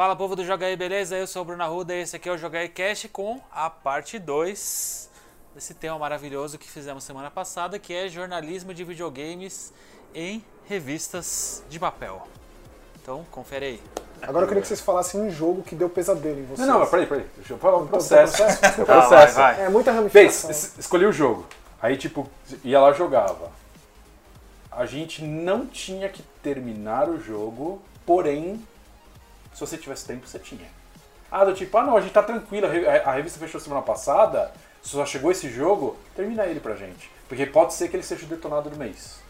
Fala povo do Joga aí, beleza? Eu sou o Bruno Arruda e esse aqui é o Joga aí Cast com a parte 2 desse tema maravilhoso que fizemos semana passada, que é jornalismo de videogames em revistas de papel. Então, confere aí. Agora eu queria que vocês falassem um jogo que deu pesadelo em vocês. Não, não, mas peraí, peraí. Deixa eu falar um processo. processo? É o Tá, processo. vai, vai. É muita Fez, ramificação. es- escolhi o jogo. Aí, tipo, ia lá jogava. A gente não tinha que terminar o jogo, porém, se você tivesse tempo, você tinha. Ah, do tipo, ah não, a gente tá tranquilo, a re- a revista fechou semana passada, só chegou esse jogo, termina ele pra gente. Porque pode ser que ele seja detonado do mês.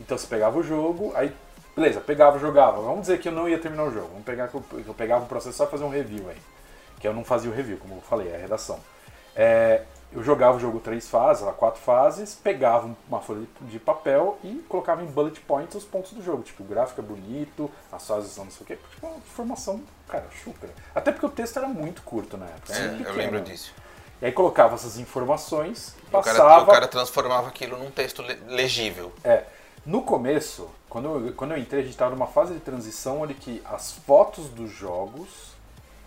Então você pegava o jogo, aí, beleza, pegava, jogava. Vamos dizer que eu não ia terminar o jogo. Vamos pegar que eu, pegava o processo só fazer um review aí. Que eu não fazia o review, como eu falei, é a redação. É, eu jogava o jogo três fases, lá, quatro fases, pegava uma folha de- papel e colocava em bullet points os pontos do jogo. Tipo, o gráfico é bonito, as fases são não sei o quê. Tipo, uma informação, cara, chucra. Até porque o texto era muito curto na época. É, muito eu pequeno. lembro disso. E aí colocava essas informações, E o cara, passava... o cara transformava aquilo num texto le- legível. É, no começo, quando eu, quando eu entrei, a gente estava numa fase de transição onde que as fotos dos jogos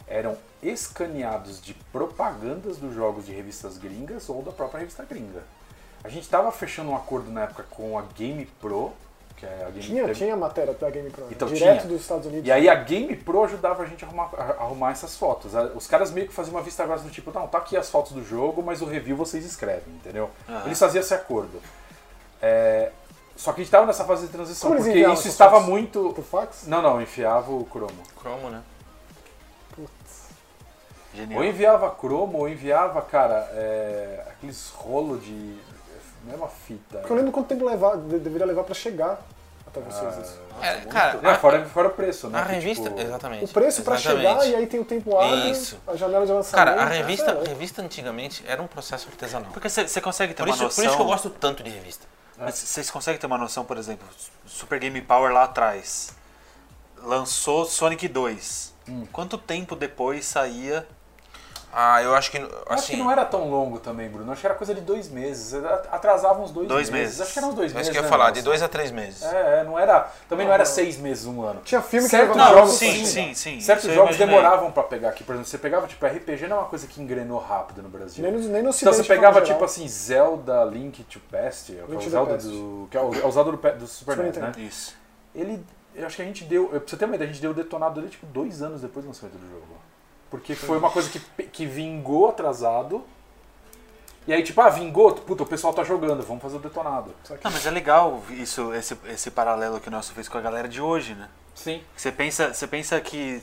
eram escaneados de propagandas dos jogos de revistas gringas ou da própria revista gringa. A gente estava fechando um acordo na época com a Game Pro, que é a Game Tinha, teve- tinha matéria da Game Pro. Então, direto tinha. dos Estados Unidos. E aí a Game Pro ajudava a gente a arrumar, a arrumar essas fotos. Os caras meio que faziam uma vista grossa do tipo, não, tá aqui as fotos do jogo, mas o review vocês escrevem, entendeu? Eles faziam esse acordo. É, Só que a gente estava nessa fase de transição, Como porque isso estava fotos? muito. Por fax? Não, não, enfiava o Chrome. Cromo, né? Genial. Ou enviava Chrome, ou enviava, cara, é, aqueles rolos de. Mesma fita. Porque eu lembro quanto tempo levar, de- deveria levar pra chegar até vocês isso. É, cara, É, fora, fora o preço, né? a que, revista. tipo, exatamente. O preço pra exatamente. chegar e aí tem o tempo hábil, Isso. a janela de lançamento. Cara, a é revista, a louco. revista antigamente era um processo artesanal. Porque você consegue ter Por uma isso, noção... por isso que eu gosto tanto de revista. Mas vocês conseguem ter uma noção, por exemplo, Super Game Power lá atrás lançou Sonic 2. Hum. Quanto tempo depois saía? Ah, eu acho que. Eu Acho Assim, que não era tão longo também, Bruno. Acho que era coisa de dois meses. Atrasava uns dois, Dois meses. meses. Acho que eram uns dois é meses. isso que eu ia né, falar, de Nelson? dois a três meses. É, é, não era. Também não era seis meses, um ano. Tinha filme que Certos levava jogos, sim, sim, sim, sim. Certos eu jogos imaginei. demoravam pra pegar aqui. Por exemplo, você pegava, tipo, RPG não é uma coisa que engrenou rápido no Brasil. Nem no, nem no Então você de pegava, geral. tipo assim, Zelda Link to Past, que é o Link to the Zelda Past. do. que é o- é usado do, do Super NES, né? Nintendo. Isso. Ele. Eu acho que a gente deu. Pra você ter uma ideia, a gente deu o detonado dele tipo dois anos depois do lançamento do jogo. Porque foi uma coisa que, que vingou atrasado. E aí, tipo, ah, vingou, puta, o pessoal tá jogando, vamos fazer o detonado. Não, mas é legal isso, esse, esse paralelo que o nosso fez com a galera de hoje, né? Sim. Você pensa, você pensa que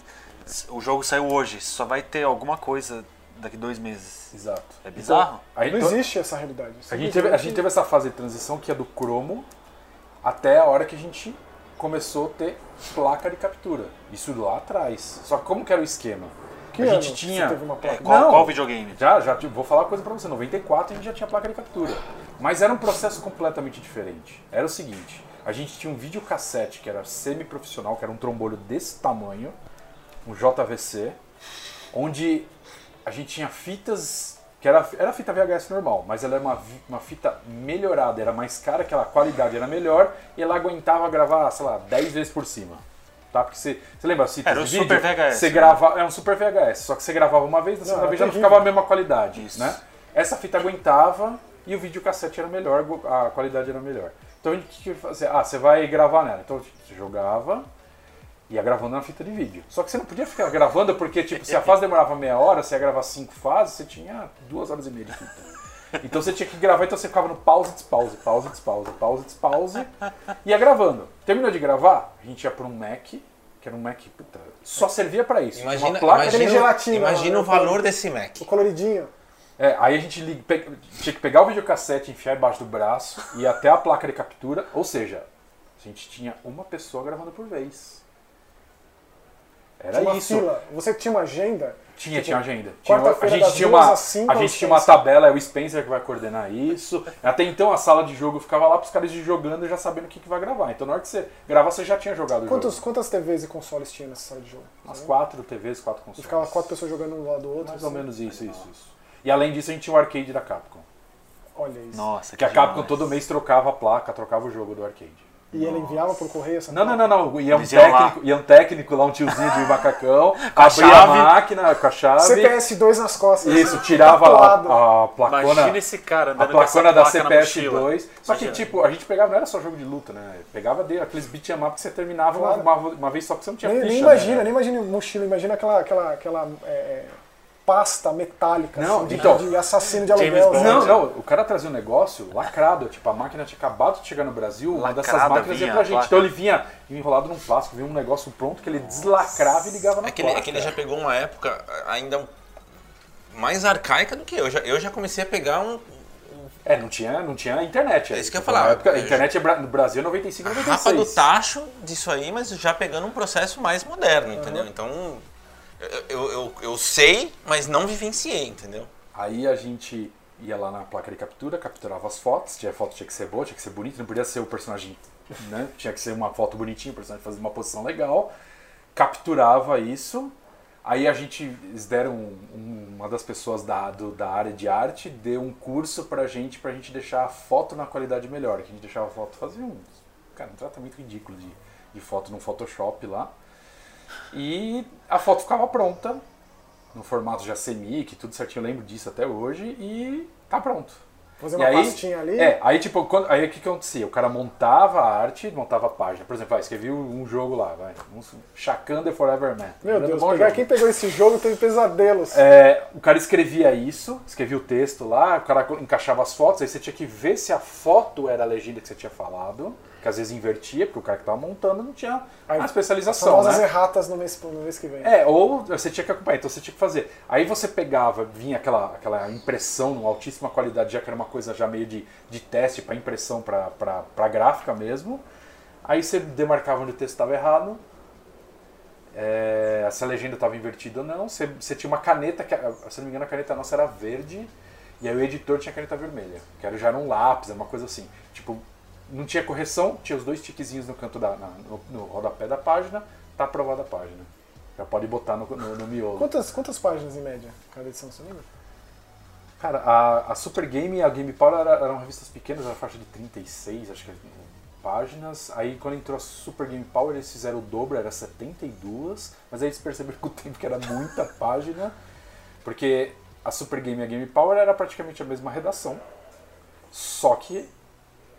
o jogo saiu hoje, só vai ter alguma coisa daqui dois meses. Exato. É bizarro? Aí, Não então, existe essa realidade. a, gente teve, a gente teve essa fase de transição que é do cromo até a hora que a gente começou a ter placa de captura. Isso lá atrás. Só que como que era o esquema? Que a ano gente que tinha. Você teve uma É, placa? qual, Não. qual videogame? Já, já, tipo, vou falar uma coisa pra você. Em 94 a gente já tinha placa de captura. Mas era um processo completamente diferente. Era o seguinte: a gente tinha um videocassete que era semi-profissional, que era um trombolho desse tamanho, um JVC, onde a gente tinha fitas. que era, era fita VHS normal, mas ela era uma, vi- uma fita melhorada, era mais cara, aquela qualidade era melhor, e ela aguentava gravar, sei lá, 10 vezes por cima. Tá? Porque você, você lembra fitas Era o de vídeo? Super VHS, Você né? grava, é um Super VHS, só que você gravava uma vez, na segunda vez já não ficava a mesma qualidade, Isso. né? Essa fita aguentava e o videocassete era melhor, a qualidade era melhor. Então a gente tinha que fazer, ah, você vai gravar nela. Então você jogava, ia gravando na fita de vídeo. Só que você não podia ficar gravando porque, tipo, se a fase demorava meia hora, você ia gravar cinco fases, você tinha duas horas e meia de fita. Então você tinha que gravar, então você ficava no pause, despause, pause, despause, pause, despause, e ia gravando. Terminou de gravar, a gente ia para um Mac, que era um Mac, puta, só servia para isso. Imagina, uma placa imagina, gelatina, imagina o valor desse Mac. O coloridinho. É, aí a gente li- pe- tinha que pegar o videocassete, enfiar embaixo do braço e ir até a placa de captura. Ou seja, a gente tinha uma pessoa gravando por vez. Era Tinha uma isso. fila. Você tinha uma agenda. Tinha, Tipo, tinha agenda. Tinha, a quarta-feira gente tinha uma, às cinco a gente tinha uma tabela, é o Spencer que vai coordenar isso. Até então a sala de jogo ficava lá para os caras jogando e já sabendo o que, que vai gravar. Então na hora que você gravar, você já tinha jogado o Quantos, jogo. quantas TVs e consoles tinha nessa sala de jogo? Umas quatro TVs, quatro E consoles. ficava quatro pessoas jogando um lado do outro? Mais ou assim? menos isso, isso, isso. E além disso a gente tinha o arcade da Capcom. Olha isso. Nossa, Que a demais. Capcom todo mês trocava a placa, trocava o jogo do arcade. E ele enviava por correio essa Não, não, não, não. Ia um, iam lá. técnico, ia um técnico lá, um tiozinho de macacão, a abria a máquina com a chave. CPS 2 nas costas. Isso, tirava lá a placona. Imagina esse cara A placona da placa na mochila. CPS2. Só que, tipo, a gente pegava, não era só jogo de luta, né? Pegava de, aqueles beat 'em up que você terminava uma, Claro. uma, uma vez só que você não tinha Nem, ficha, nem imagina, né? nem imagina mochila, imagina aquela, aquela, aquela é, é, pasta metálica Não, assim, de, então- de assassino de aluguel. Assim. Não, não, o cara trazia um negócio lacrado, tipo, a máquina tinha acabado de chegar no Brasil, uma dessas máquinas ia vinha pra a gente. placa. Então ele vinha enrolado num plástico, vinha um negócio pronto que ele deslacrava e ligava na É que, ele, é que ele já pegou uma época ainda mais arcaica do que eu. Já, eu já comecei a pegar um, É, não tinha, não tinha internet. É isso que eu ia uma falar. época- a internet é bra- no Brasil é 95, a 96. rapa do tacho disso aí, mas já pegando um processo mais moderno, entendeu? Então, eu, eu, eu, sei, mas não vivenciei, entendeu? Aí a gente ia lá na placa de captura, capturava as fotos, tinha foto tinha que ser boa, tinha que ser bonita, não podia ser o personagem, né? Tinha que ser uma foto bonitinha, o personagem fazia uma posição legal. Capturava isso. Aí a gente, eles deram um- uma das pessoas da, do- da área de arte, deu um curso pra gente, pra gente deixar a foto na qualidade melhor. Que a gente deixava a foto, fazia um, cara, um tratamento ridículo de, de foto no Photoshop lá. E a foto ficava pronta, no formato já semic, tudo certinho, eu lembro disso até hoje, e tá pronto. Fazer E uma aí- pastinha ali. É, aí tipo, quando, aí o que que acontecia? O cara montava a arte, montava a página. Por exemplo, vai, escrevi um jogo lá, vai, um Shakan The Forever Man. Meu Era um Deus, pegar, jogo. quem pegou esse jogo teve pesadelos. É, o cara escrevia isso, escrevia o texto lá, o cara encaixava as fotos, aí você tinha que ver se a foto era a legenda que você tinha falado, que às vezes invertia, porque o cara que tava montando não tinha Aí, a As especialização, famosas né? erratas no mês, no mês que vem. É, ou você tinha que acompanhar, então você tinha que fazer. Aí você pegava, vinha aquela, aquela impressão numa altíssima qualidade, já que era uma coisa já meio de, de teste para impressão para gráfica mesmo. Aí você demarcava onde o texto estava errado, é, se a legenda estava invertida ou não. Você, você tinha uma caneta, que, se não me engano a caneta nossa era verde, e aí o editor tinha caneta vermelha, que era, já era um lápis, uma coisa assim. Tipo, não tinha correção, tinha os dois tiquezinhos no canto da, na- no, no rodapé da página, tá aprovada a página. Já pode botar no, no, no miolo. Quantas, quantas páginas em média cada edição, você lembra? Cara, a, a Super Game e a Game Power era- eram revistas pequenas, era faixa de 36, acho que é, páginas. Aí quando entrou a Super Game Power, eles fizeram o dobro, era 72. Mas aí eles perceberam com o tempo que era muita página. Porque a Super Game e a Game Power era praticamente a mesma redação. Só que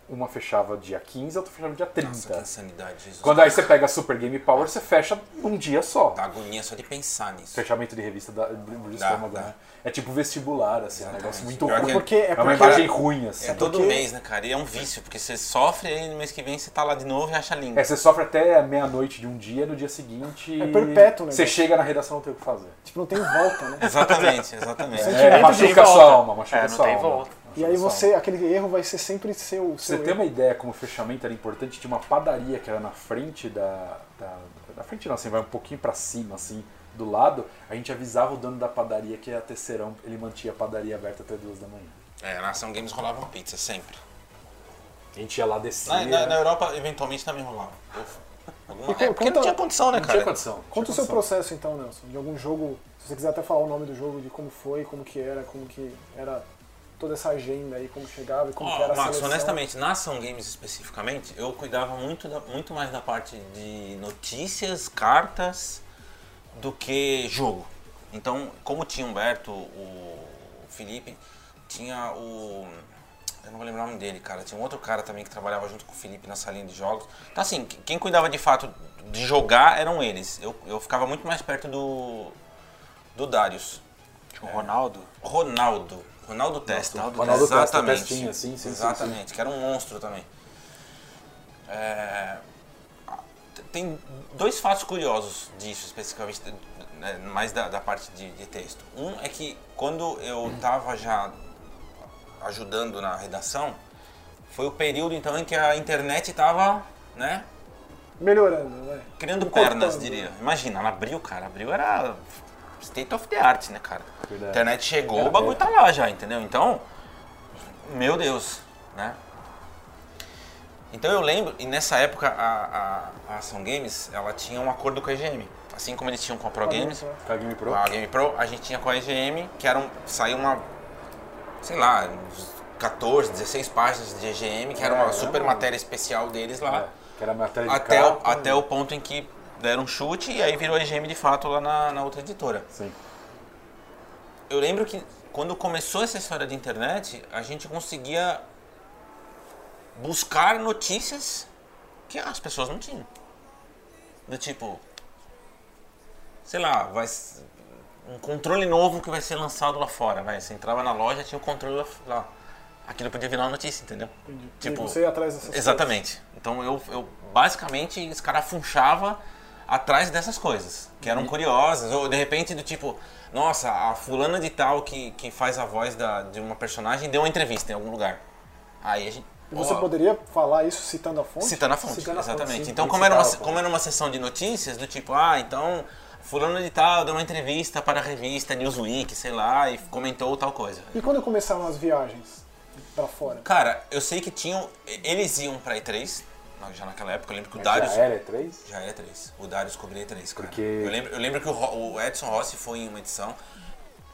uma fechava dia 15, a outra fechava dia 30. Nossa, que insanidade, Jesus. Quando aí você pega a Super Game Power, você fecha num dia só. Dá agonia só de pensar nisso. Fechamento de revista da, do Dá, estômago, dá. né? É tipo vestibular, assim, é um negócio muito ruim. que- Porque, é É uma imagem ruim, assim. É todo porque- mês, né, cara? E é um vício, porque você sofre e aí no mês que vem você tá lá de novo e acha lindo. É, você sofre até meia-noite de um dia, no dia seguinte. É perpétuo o Você chega na redação e não tem o que fazer. tipo, não tem volta, né? Exatamente, exatamente. É, de machuca sua alma, machuca É, não sua tem alma. volta. E aí você, aquele erro vai ser sempre seu. Você seu ter erro. uma ideia como o fechamento era importante, tinha uma padaria que era na frente da. da na frente não, assim, vai um pouquinho pra cima, assim, do lado. A gente avisava o dono da padaria que a terceirão, ele mantinha a padaria aberta até duas da manhã. É, na Ação Games rolava pizza, sempre. A gente ia lá descer. Na, na- na Europa, eventualmente, também rolava. Alguma- E é porque conta- não tinha condição, né, não cara? tinha condição. Conta o tinha seu condição. processo então, Nelson, de algum jogo, se você quiser até falar o nome do jogo, de como foi, como que era, como que era toda essa agenda aí, como chegava e como que era a Max, seleção. honestamente, na Ação Games especificamente, eu cuidava muito, da- muito mais da parte de notícias, cartas, do que jogo. Então, como tinha Humberto, o Felipe, tinha o. Eu não vou lembrar o nome dele, cara. Tinha um outro cara também que trabalhava junto com o Felipe na salinha de jogos. Então, assim, quem cuidava de fato de jogar eram eles. Eu, eu ficava muito mais perto do. do Darius. O Ronaldo. Ronaldo. Ronaldo Testa. Ronaldo Testa, Exatamente. Testinha, sim, sim, sim, Exatamente, que era um monstro também. É, Tem dois fatos curiosos disso, especificamente, né, mais da, da parte de, de texto. Um é que quando eu estava já ajudando na redação, foi o período então em que a internet estava, né, Melhorando, né? criando pernas, diria. Imagina, ela abriu, cara, abriu era state of the art, né, cara? Verdade. A internet chegou, Era o bagulho tá lá já, entendeu? Então, meu Deus, né? Então eu lembro, e nessa época a, a, a Ação Games, ela tinha um acordo com a EGM. Assim como eles tinham com a Pro Games, Com a Game Pro? a Game Pro, a gente tinha com a EGM, que era um, saiu uma, sei lá, uns 14, 16 páginas de EGM, que era uma É, super matéria especial deles lá. Que era matéria de Até o, capa. até o ponto em que deram um chute e aí virou EGM de fato lá na, na outra editora. Sim. Eu lembro que quando começou essa história de internet, a gente conseguia buscar notícias que as pessoas não tinham. Do tipo, sei lá, vai um controle novo que vai ser lançado lá fora, vai. Você entrava na loja, tinha o controle lá, lá. Aquilo podia virar uma notícia, entendeu? Entendi. Tipo, e você ia atrás dessas Exatamente. Então eu, eu basicamente escarafunchava atrás dessas coisas, que eram curiosas, ou de repente do tipo, nossa, a fulana de tal que, que faz a voz da, de uma personagem deu uma entrevista em algum lugar. Aí a gente. E você ó, poderia falar isso citando a fonte? Citando a fonte, Citando a fonte, exatamente. sim. então, como era, uma, como era uma sessão de notícias, do tipo, ah, então, fulano de tal deu uma entrevista para a revista Newsweek, sei lá, e comentou tal coisa. E quando começaram as viagens pra fora? Cara, eu sei que tinham. Eles iam pra E3, já naquela época, eu lembro que o Mas Darius. Já era E3? Já era três. O Darius cobria três, cara. Porque- Eu lembro, eu lembro que o, o Edson Rossi foi em uma edição.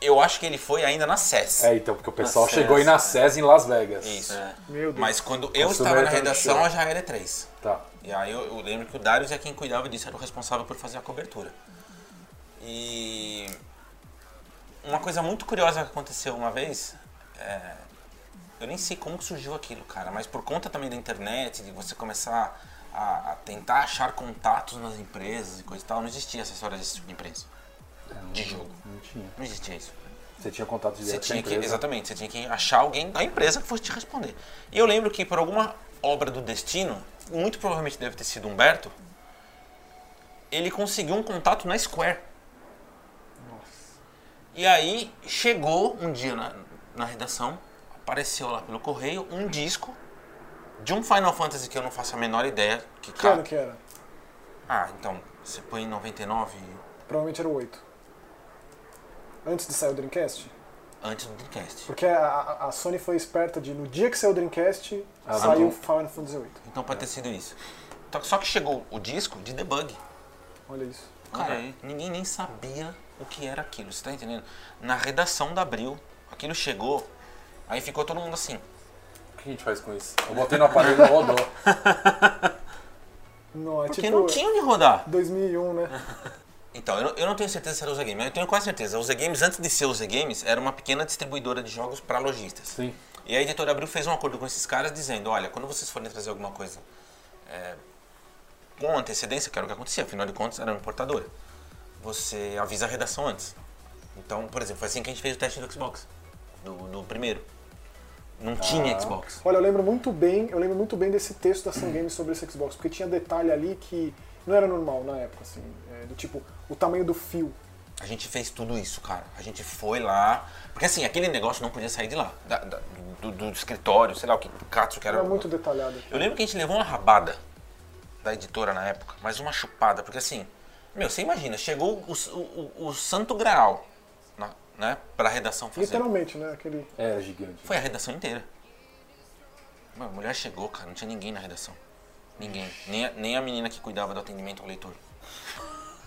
Eu acho que ele foi ainda na CES. É, então, porque o pessoal Na chegou aí SES, na SES em Las Vegas. Isso. Meu Deus. Mas quando eu Consumer estava na redação, já era três. Tá. E aí eu, eu lembro que o Darius é quem cuidava disso, era o responsável por fazer a cobertura. E uma coisa muito curiosa que aconteceu uma vez, é, eu nem sei como que surgiu aquilo, cara, mas por conta também da internet, de você começar a, a tentar achar contatos nas empresas e coisa e tal, não existia essa história desse tipo de empresa, de jogo. Não tinha. Não existia isso. Você tinha contato Você direto a tinha que, exatamente, você tinha que achar alguém da empresa que fosse te responder. E eu lembro que por alguma obra do destino, muito provavelmente deve ter sido Humberto, ele conseguiu um contato na Square. E aí chegou um dia na, na redação, apareceu lá pelo correio um disco de um Final Fantasy que eu não faço a menor ideia que Que ano cara. que era? Ah, então, você põe em 99 Provavelmente era o 8. Antes de sair o Dreamcast? antes do Dreamcast. Porque a, a- Sony foi esperta de, no dia que saiu o Dreamcast, Ah, saiu não. Final Fantasy 8. Então pode ter sido isso. Então, Só que chegou o disco de debug. Olha isso. Cara, Olha ninguém nem sabia o que era aquilo, você tá entendendo? Na redação da Abril, aquilo chegou, aí ficou todo mundo assim. O que a gente faz com isso? Eu botei no aparelho e não rodou. Não, é Porque tipo não tinha onde rodar. 2001, né? Então, eu não, eu não tenho certeza se era o Z Games, mas eu tenho quase certeza. O Z Games, antes de ser o Z Games, era uma pequena distribuidora de jogos para lojistas. Sim. E a editora Abril fez um acordo com esses caras dizendo, olha, quando vocês forem trazer alguma coisa é, com antecedência, que era o que acontecia, afinal de contas era uma importadora, você avisa a redação antes. Então, por exemplo, foi assim que a gente fez o teste do Xbox, do, do primeiro. Não tinha Xbox. Olha, eu lembro muito bem, eu lembro muito bem desse texto da Sun Games sobre esse Xbox, porque tinha detalhe ali que não era normal na época, assim, é, do tipo, o tamanho do fio. A gente fez tudo isso, cara. A gente foi lá. Porque assim, aquele negócio não podia sair de lá. da- da- do, do escritório, sei lá o que, do catro que era. Era muito detalhado. aqui. Eu lembro que a gente levou uma rabada da editora na época, mas uma chupada, porque assim, meu, você imagina, chegou o, o, o Santo Graal, né, pra redação fazer. Literalmente, né? Aquele. Era gigante. Foi a redação inteira. Mano, a mulher chegou, cara, não tinha ninguém na redação. Ninguém. Nem a, nem a menina que cuidava do atendimento ao leitor.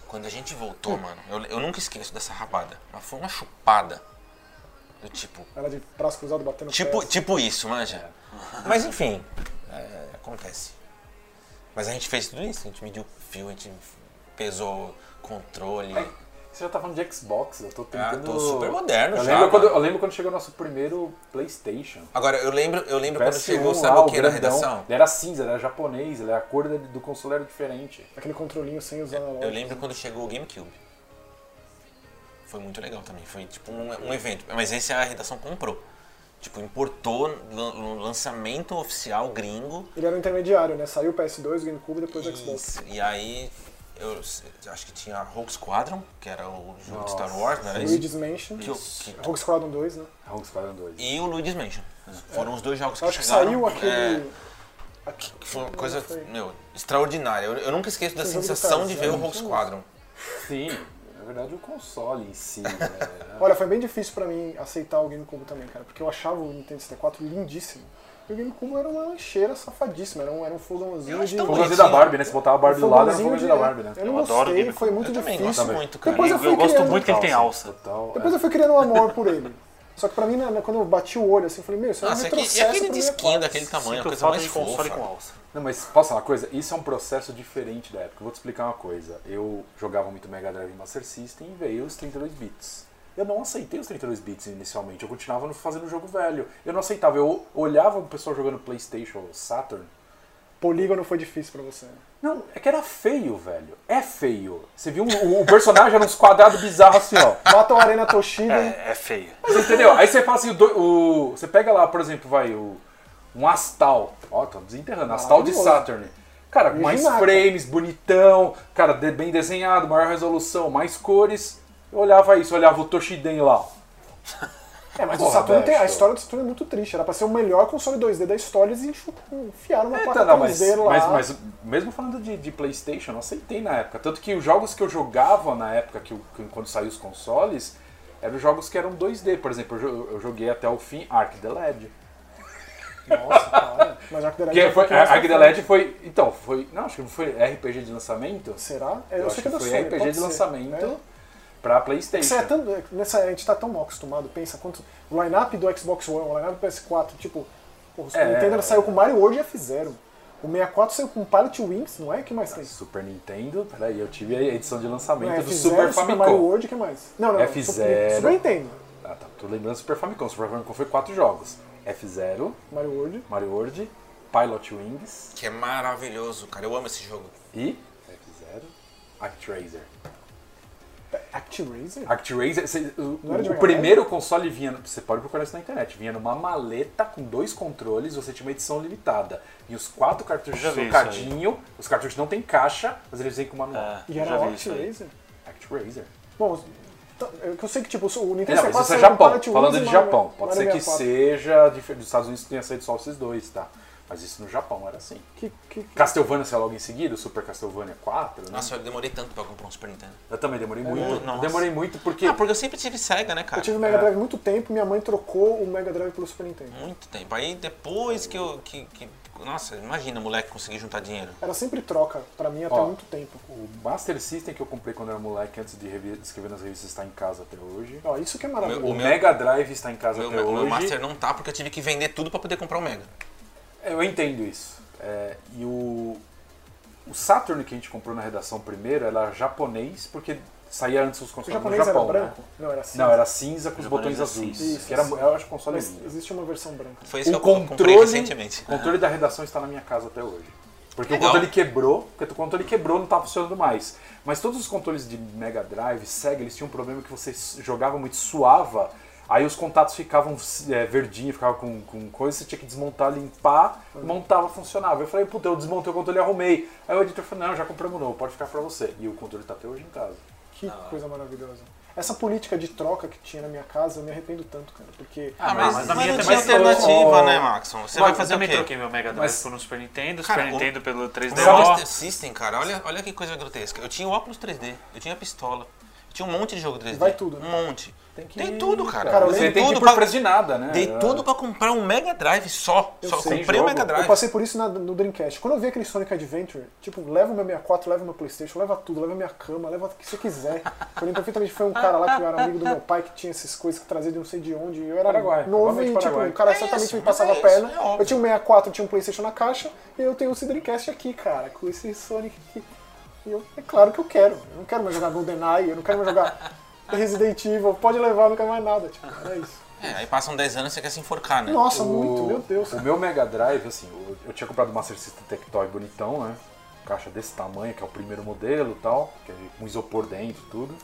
Quando a gente voltou, mano, eu, eu nunca esqueço dessa rabada. Mas foi uma chupada. Do tipo. Era de braço cruzado batendo Tipo, pés. tipo isso, manja. Mas enfim, é, acontece. Mas a gente fez tudo isso, a gente mediu fio, a gente pesou controle. Você já tá falando de Xbox, eu tô Ah, tentando... tô super moderno eu já, Lembro quando, eu lembro quando chegou o nosso primeiro Playstation. Agora, eu lembro, eu lembro quando PS1 chegou, lá, sabe o que na redação? Ele era cinza, ele era japonês, ele era a cor do console era diferente. Aquele controlinho sem usar Eu lembro quando chegou o GameCube. Foi muito legal também. Foi tipo um, um evento. Mas esse a redação comprou. Tipo, importou no lançamento oficial gringo. Ele era um intermediário, né? Saiu o PS2, o GameCube e depois o Xbox. E aí, eu acho que tinha Rogue Squadron, que era o jogo de Star Nossa. Wars, não era? Luigi's Mansion. Que, que- Rogue Squadron 2, né? Rogue Squadron 2. e o Luigi's Mansion. Foram os dois jogos que Eu acho que chegaram. saiu aquele. é, aqui- que foi uma coisa, foi- meu, extraordinária. Eu, eu nunca esqueço da sensação de ver o Tarzan, Rogue Squadron. Sim, na verdade o console em si. né? Olha, foi bem difícil pra mim aceitar o GameCube também, cara, porque eu achava o Nintendo 64 lindíssimo. E o GameCube era uma lancheira safadíssima, era um, era um fogãozinho de. Fogãozinho da Barbie, né? Você botava a Barbie do lado, era o fogãozinho da Barbie, né? Eu não Eu adoro gostei, foi muito Eu também difícil. gosto muito, cara. Depois eu Eu, fui eu gosto criando- muito que ele tem alça. Total. Depois é. eu fui criando um amor por ele. Só que pra mim, né, quando eu bati o olho assim, eu falei, meu, isso é um Nossa, e aqui- e retrocesso aquele disquinho 64. daquele tamanho, a Sinto coisa mais de console fofa. com alça. Não, mas posso falar uma coisa? Isso é um processo diferente da época. Eu vou te explicar uma coisa. Eu jogava muito Mega Drive e Master System e veio os 32 bits. Eu não aceitei os 32 bits inicialmente. Eu continuava fazendo o jogo velho. Eu não aceitava. Eu olhava o pessoal jogando PlayStation ou Saturn. Polígono foi difícil pra você. Não, é que era feio, velho. É feio. Você viu um- o, o personagem era uns quadrados bizarros assim, ó. Battle Arena Toshida. É, é feio. Você entendeu? Aí você fala assim, o, o- você pega lá, por exemplo, vai, o, um Astal. Ó, tô desenterrando. Astal de. Saturn. Cara, com mais frames, bonitão, cara, de- bem desenhado, maior resolução, mais cores. Eu olhava isso, eu olhava o Toshiden lá. É, mas Porra, o Saturn tem, a história do Saturn é muito triste. Era pra ser o melhor console 2D da história e eles enfiaram uma É, placa não, mas, 3D lá. mas, mas mesmo falando de, de Playstation, eu aceitei na época. Tanto que os jogos que eu jogava na época, que, eu- que quando saiu os consoles, eram jogos que eram 2D. Por exemplo, eu, eu joguei até o fim Ark the Led. Nossa, cara. Mas Ark the Led Que é foi, mais Ark the Led foi. Então, foi. Não, acho que não foi RPG de lançamento. Será? É, Eu, acho sei que é da foi RPG de ser. lançamento Pra Playstation. É tanto, é, nessa, a gente tá tão mal acostumado, pensa quanto. O line-up do Xbox One, o line-up do PS4, tipo, o Super É, Nintendo é. saiu com Mario World e F0. O 64 saiu com Pilot Wings, não é? O que mais tem? Super Nintendo, peraí, eu tive a edição de Não lançamento é do F0, Super Super Mario Famicom. World, o que mais? Não, não, F0. Super, Super Nintendo. Ah, tá, tô lembrando do Super Famicom. Super Famicom foi quatro jogos: F0, Mario World. Mario World, Pilot Wings Que é maravilhoso, cara. Eu amo esse jogo. e F0, ActRaiser. ActRaiser? ActRaiser, cê- o, Não o primeiro console vinha, você pode procurar isso na internet, vinha numa maleta com dois controles, você tinha uma edição limitada. E os quatro cartuchos socadinho, os cartuchos não tem caixa, mas eles vêm com manual. É, E era o vi isso aí. ActRaiser? ActRaiser. Bom, eu sei que tipo, o Nintendo Não, mas 64 isso é Japão, falando de Japão. Pode ser que 64. seja dos Estados Unidos que tenha saído só esses dois, tá? Mas isso no Japão era assim. Que, que, Castlevania saiu logo em seguida, o Super Castlevania 4, né? Nossa, eu demorei tanto pra comprar um Super Nintendo. Eu também demorei muito. É, Nossa. Demorei muito porque. Ah, porque eu sempre tive Sega, né, cara? eu tive o Mega Drive muito tempo, minha mãe trocou o Mega Drive pelo Super Nintendo. Muito tempo. Aí depois que eu. Que, que- Nossa, imagina o moleque conseguir juntar dinheiro. Era sempre troca, pra mim, até Ó, muito tempo. O Master System que eu comprei quando eu era moleque, antes de escrever nas revistas, está em casa até hoje. Ó, isso que é O, maravilhoso. O meu- Mega Drive está em casa O até meu, o meu hoje. Master não tá porque eu tive que vender tudo pra poder comprar o Mega. Eu entendo isso. É, e o, o Saturn que a gente comprou na redação primeiro era japonês, porque saía antes os O consoles japonês no Japão, era branco? né? Não, era cinza. Não, era cinza com os O botões é azuis. Isso, que era, eu acho console Mas lindo. existe uma versão branca. Foi esse O que eu comprei controle, recentemente. o controle da redação está na minha casa até hoje. Porque Legal. o controle quebrou, porque o controle quebrou não estava funcionando mais. Mas todos os controles de Mega Drive, Sega, eles tinham um problema que você jogava muito, suava, aí os contatos ficavam é, verdinhos, ficavam com, com coisa, você tinha que desmontar, limpar, montava, funcionava. Eu falei, puta, eu desmontei o controle e arrumei. Aí o editor falou, não, já compramos um novo, pode ficar pra você. E o controle tá até hoje em casa. Que coisa maravilhosa. Essa política de troca que tinha na minha casa, eu me arrependo tanto, cara. Porque. Ah, mas mas, mas minha não também tinha alternativa, né, Maxon? Você Mas vai eu fazer o também quê? troquei meu Mega Drive Mas- por um Super Nintendo, Cara, Super o- Nintendo pelo O 3DO. meu Master System, cara, olha, olha que coisa grotesca. Eu tinha o óculos 3D, eu tinha a pistola, eu tinha um monte de jogo 3D. Vai tudo, né? Um monte. Tem, que... Tem tudo, cara. Cara, você tem tudo por pra- preço de nada, né? Dei tudo pra comprar um Mega Drive só. Eu só sei. comprei Jogo. Mega Drive. Eu passei por isso na- no Dreamcast. Quando eu vi aquele Sonic Adventure, tipo, leva o meu 64, leva o meu Playstation, leva tudo, leva a minha cama, leva o que você quiser. Eu lembro perfeitamente foi um cara lá que eu era amigo do meu pai, que tinha essas coisas que trazia de não sei de onde. e Eu era Paraguai, novo e, tipo, o cara É certamente isso, me passava é a perna. é eu tinha um 64, eu tinha um Playstation na caixa, e eu tenho esse Dreamcast aqui, cara, com esse Sonic aqui. E eu, é claro que eu quero. Eu não quero mais jogar GoldenEye, eu não quero mais jogar Resident Evil. Pode levar, quero mais nada. Tipo, era isso. É, aí passam 10 anos e você quer se enforcar, né? Nossa, O- muito, meu Deus. O meu Mega Drive, assim, eu, eu tinha comprado o Master System Tectoy bonitão, né? Caixa desse tamanho, que é o primeiro modelo e tal, que é com isopor dentro e tudo.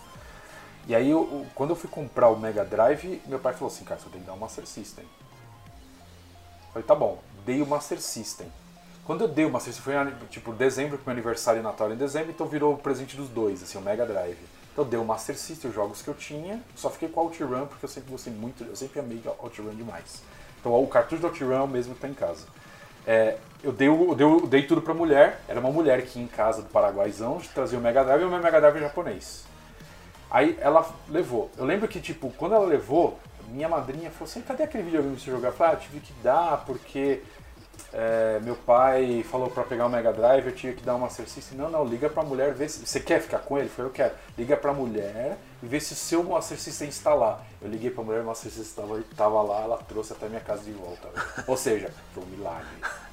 E aí, eu- quando eu fui comprar o Mega Drive, meu pai falou assim, cara, você tem que dar um Master System. Eu falei, tá bom, dei o Master System. Quando eu dei o Master System, foi tipo dezembro, que meu aniversário e Natal em dezembro, então virou o presente dos dois, assim, o Mega Drive. Eu dei o Master System, os jogos que eu tinha, só fiquei com o OutRun, porque eu sempre gostei muito, eu sempre amei OutRun demais. Então o cartucho do OutRun é o mesmo que tá em casa. É, eu, dei, eu dei, o- dei tudo pra mulher, era uma mulher que ia em casa do Paraguaizão, trazia o Mega Drive e o meu Mega Drive é japonês. Aí ela levou. Eu lembro que, tipo, quando ela levou, minha madrinha falou assim, cadê aquele videogame que você jogar? Eu falei, ah, tive que dar, porque é, meu pai falou pra pegar o Mega Drive, eu tinha que dar uma Master System. Não, não, liga pra mulher, vê se. Você quer ficar com ele? Eu falei, eu quero. Liga pra mulher e vê se o seu Master System está lá. Eu liguei pra mulher, o Master System estava, estava lá, ela trouxe até minha casa de volta. Ou seja, foi um milagre.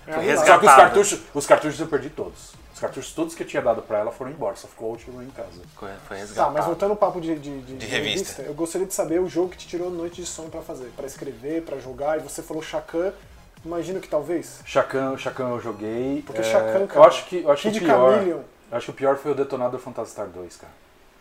Foi Só que os cartuchos, os cartuchos eu perdi todos. Os cartuchos todos que eu tinha dado pra ela foram embora, só ficou o último em casa. Foi foi Tá, resgatado. mas voltando ao papo de, de, de- de revista. eu gostaria de saber o jogo que te tirou noite de sono pra fazer, pra escrever, pra jogar, e você falou Chacan, imagino que talvez. Chacan, Chacan eu joguei. Porque é, Chacan, Eu cara, acho que, eu acho que o pior. Chameleon. Eu acho que o pior foi o Detonado Phantasy Star 2, cara.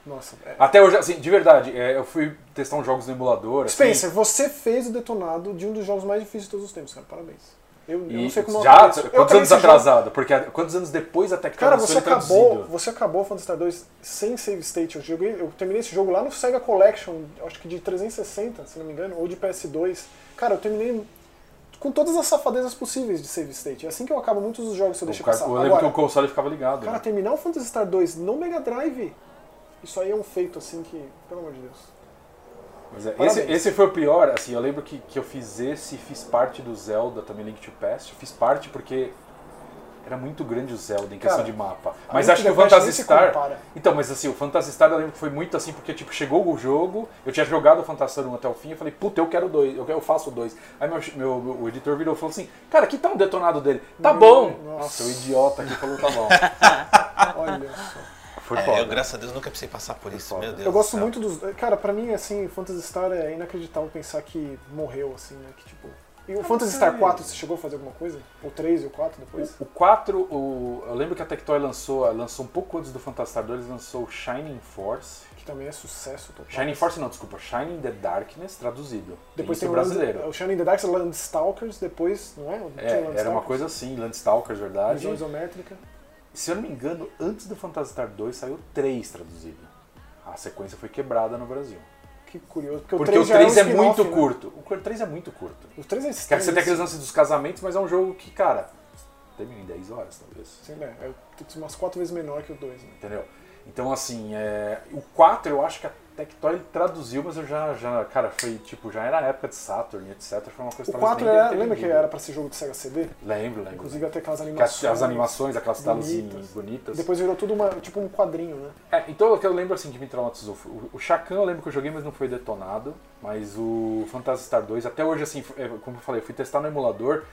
Nossa, é. Até hoje, assim, de verdade, é, eu fui testar uns jogos no emulador. assim, Spencer, você fez o detonado de um dos jogos mais difíceis de todos os tempos, cara. Parabéns. Eu, eu não sei como eu já. Eu quantos anos atrasado? Porque quantos anos depois até que Cara, você acabou, traduzido? você acabou Phantasy Star 2 sem save state. Eu, joguei, eu terminei esse jogo lá no Sega Collection, acho que de 360, se não me engano, ou de PS2. Cara, eu terminei com todas as safadezas possíveis de save state. É assim que eu acabo muitos dos jogos que eu O deixei cara- passar. eu lembro Agora, que o console ficava ligado. cara, né? terminar o Phantasy Star 2 no Mega Drive, isso aí é um feito assim que, pelo amor de Deus. Mas é, esse, esse foi o pior, assim, eu lembro que, que eu fiz esse, fiz parte do Zelda, também Link to Past, fiz parte porque era muito grande o Zelda em questão Cara, de mapa. Mas acho que o Phantasy Star... Então, mas assim, o Phantasy Star eu lembro que foi muito assim, porque tipo, chegou o jogo, eu tinha jogado o Phantasy Star 1 até o fim, eu falei, puta, eu quero dois, eu, quero- eu faço dois. Aí meu, meu, meu- o editor virou e falou assim, cara, que tá um detonado dele? Tá bom! nossa. Nossa, o idiota que falou tá bom. Olha só. Foi É, foda. eu, graças a Deus, nunca precisei passar por isso. Meu Deus Eu gosto céu. muito dos. Cara, pra mim, assim, Phantasy Star é inacreditável pensar que morreu, assim, né? Que tipo. E o Phantasy Star 4, você chegou a fazer alguma coisa? O 3 e o 4 depois? O 4, o, eu lembro que a Tectoy lançou, lançou um pouco antes do Phantasy Star 2, eles lançou o Shining Force. Que também é sucesso total. Shining Force não, desculpa, Shining the Darkness, traduzido. Depois tem o, brasileiro. Land, o Shining the Dark Landstalkers, depois, não é? Não tinha É, era uma coisa assim, Landstalkers, verdade. Visão isométrica. Se eu não me engano, antes do Phantasy Star 2 saiu 3 traduzido. A sequência foi quebrada no Brasil. Que curioso. Porque, Porque o o 3 já é, um 3 é muito né? curto. O 3 é muito curto. O 3 é Quer que estranho. você tem aqueles lances dos casamentos, mas é um jogo que, cara, termina em 10 horas, talvez. Sim, né? É umas 4 vezes menor que o 2, né? Entendeu? Então, assim, é... o 4 eu acho que a Tectoy traduziu, mas eu já, já, cara, foi tipo, já era a época de Saturn, etc. Foi uma coisa O talvez 4 nem era, lembra que era pra ser jogo de Sega CD? Lembro, lembro. Inclusive até aquelas Que as, animações. as animações, aquelas bonitas. bonitas. Depois virou tudo uma, tipo um quadrinho, né? É, então eu lembro assim que me traumatizou. O, o Chacan eu lembro que eu joguei, mas não foi detonado. Mas o Phantasy Star 2, até hoje, assim, é, como eu falei, eu fui testar no emulador.